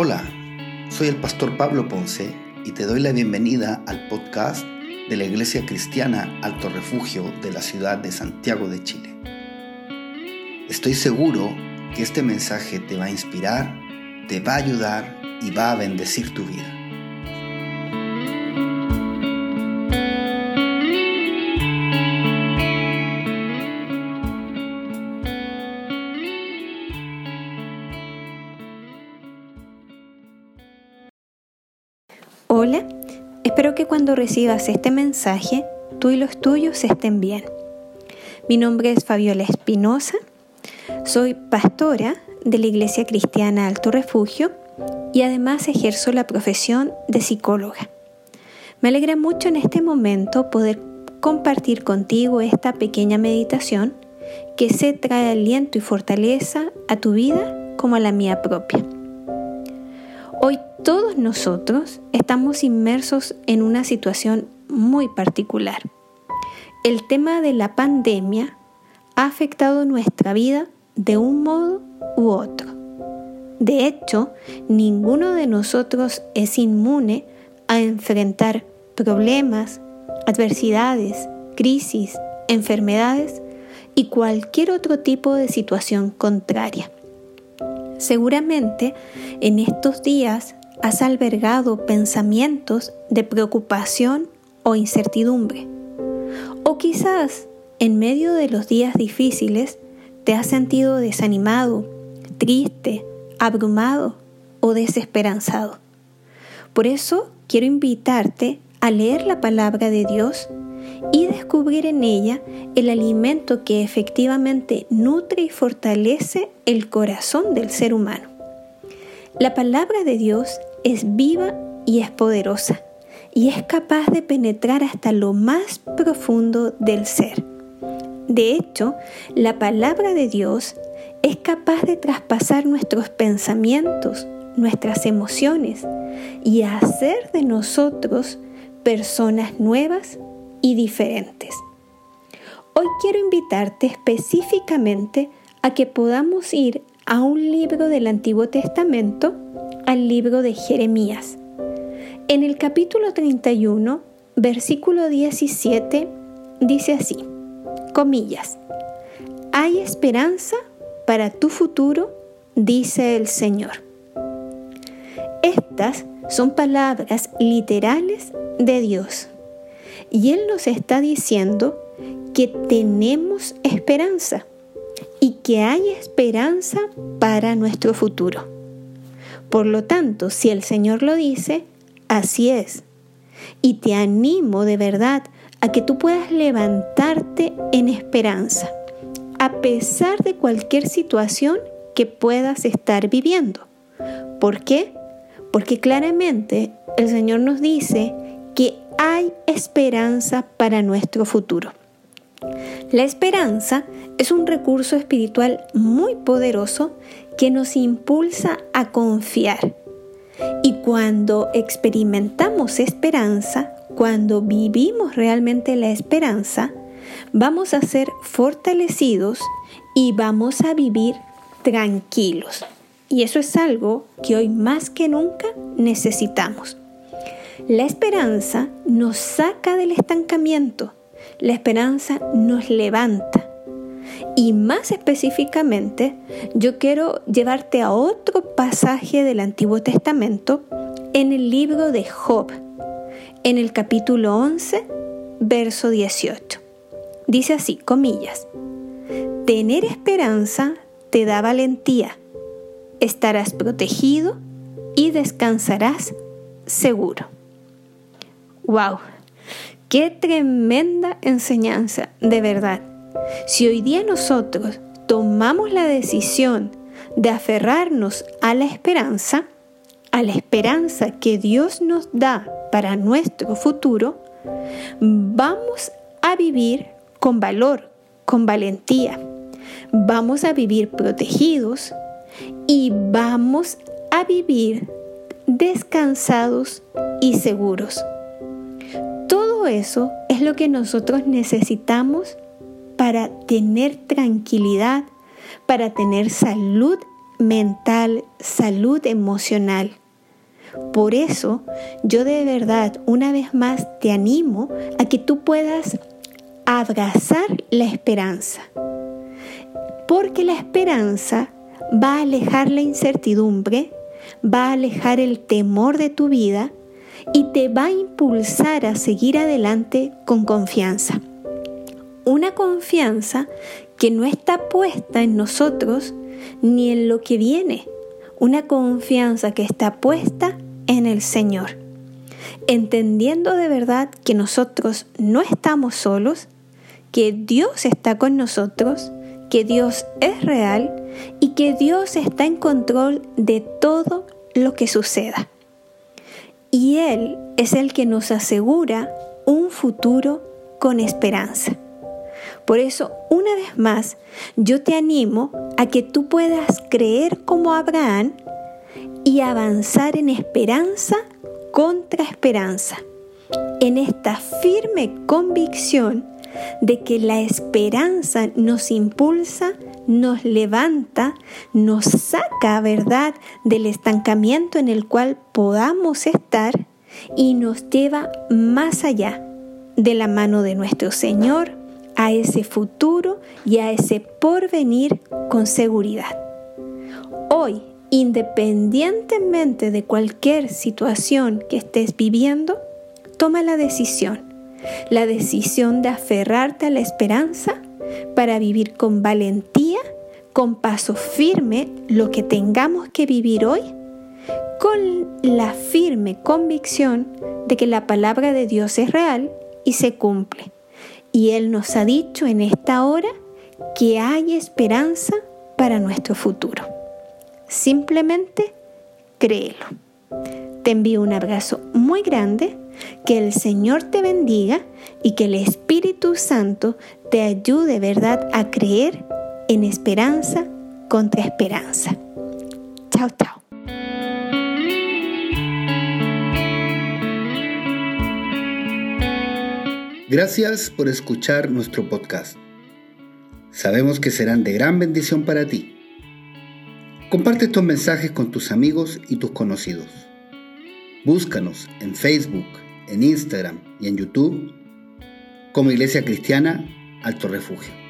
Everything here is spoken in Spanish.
Hola, soy el pastor Pablo Ponce y te doy la bienvenida al podcast de la Iglesia Cristiana Alto Refugio de la ciudad de Santiago de Chile. Estoy seguro que este mensaje te va a inspirar, te va a ayudar y va a bendecir tu vida. Hola, espero que cuando recibas este mensaje tú y los tuyos estén bien. Mi nombre es Fabiola Espinosa, soy pastora de la Iglesia Cristiana Alto Refugio y además ejerzo la profesión de psicóloga. Me alegra mucho en este momento poder compartir contigo esta pequeña meditación que se trae aliento y fortaleza a tu vida como a la mía propia. Hoy todos nosotros estamos inmersos en una situación muy particular. El tema de la pandemia ha afectado nuestra vida de un modo u otro. De hecho, ninguno de nosotros es inmune a enfrentar problemas, adversidades, crisis, enfermedades y cualquier otro tipo de situación contraria. Seguramente en estos días has albergado pensamientos de preocupación o incertidumbre. O quizás en medio de los días difíciles te has sentido desanimado, triste, abrumado o desesperanzado. Por eso quiero invitarte a leer la palabra de Dios y descubrir en ella el alimento que efectivamente nutre y fortalece el corazón del ser humano. La palabra de Dios es viva y es poderosa y es capaz de penetrar hasta lo más profundo del ser. De hecho, la palabra de Dios es capaz de traspasar nuestros pensamientos, nuestras emociones y hacer de nosotros personas nuevas y diferentes. Hoy quiero invitarte específicamente a que podamos ir a un libro del Antiguo Testamento, al libro de Jeremías. En el capítulo 31, versículo 17, dice así, comillas, hay esperanza para tu futuro, dice el Señor. Estas son palabras literales de Dios. Y Él nos está diciendo que tenemos esperanza y que hay esperanza para nuestro futuro. Por lo tanto, si el Señor lo dice, así es. Y te animo de verdad a que tú puedas levantarte en esperanza, a pesar de cualquier situación que puedas estar viviendo. ¿Por qué? Porque claramente el Señor nos dice que hay esperanza para nuestro futuro. La esperanza es un recurso espiritual muy poderoso que nos impulsa a confiar. Y cuando experimentamos esperanza, cuando vivimos realmente la esperanza, vamos a ser fortalecidos y vamos a vivir tranquilos. Y eso es algo que hoy más que nunca necesitamos. La esperanza nos saca del estancamiento, la esperanza nos levanta. Y más específicamente, yo quiero llevarte a otro pasaje del Antiguo Testamento en el libro de Job, en el capítulo 11, verso 18. Dice así, comillas, tener esperanza te da valentía, estarás protegido y descansarás seguro. ¡Wow! ¡Qué tremenda enseñanza, de verdad! Si hoy día nosotros tomamos la decisión de aferrarnos a la esperanza, a la esperanza que Dios nos da para nuestro futuro, vamos a vivir con valor, con valentía. Vamos a vivir protegidos y vamos a vivir descansados y seguros. Eso es lo que nosotros necesitamos para tener tranquilidad, para tener salud mental, salud emocional. Por eso yo de verdad una vez más te animo a que tú puedas abrazar la esperanza. Porque la esperanza va a alejar la incertidumbre, va a alejar el temor de tu vida y te va a impulsar a seguir adelante con confianza. Una confianza que no está puesta en nosotros ni en lo que viene. Una confianza que está puesta en el Señor. Entendiendo de verdad que nosotros no estamos solos, que Dios está con nosotros, que Dios es real y que Dios está en control de todo lo que suceda. Y Él es el que nos asegura un futuro con esperanza. Por eso, una vez más, yo te animo a que tú puedas creer como Abraham y avanzar en esperanza contra esperanza, en esta firme convicción de que la esperanza nos impulsa, nos levanta, nos saca, ¿verdad?, del estancamiento en el cual podamos estar y nos lleva más allá de la mano de nuestro Señor a ese futuro y a ese porvenir con seguridad. Hoy, independientemente de cualquier situación que estés viviendo, toma la decisión, la decisión de aferrarte a la esperanza para vivir con valentía, con paso firme lo que tengamos que vivir hoy, con la firme convicción de que la palabra de Dios es real y se cumple y Él nos ha dicho en esta hora que hay esperanza para nuestro futuro. Simplemente créelo. Te envío un abrazo muy grande, que el Señor te bendiga y que el Espíritu Santo te ayude, ¿verdad?, a creer en esperanza contra esperanza. Chao, chao. Gracias por escuchar nuestro podcast. Sabemos que serán de gran bendición para ti. Comparte estos mensajes con tus amigos y tus conocidos. Búscanos en Facebook, en Instagram y en YouTube como Iglesia Cristiana Alto Refugio.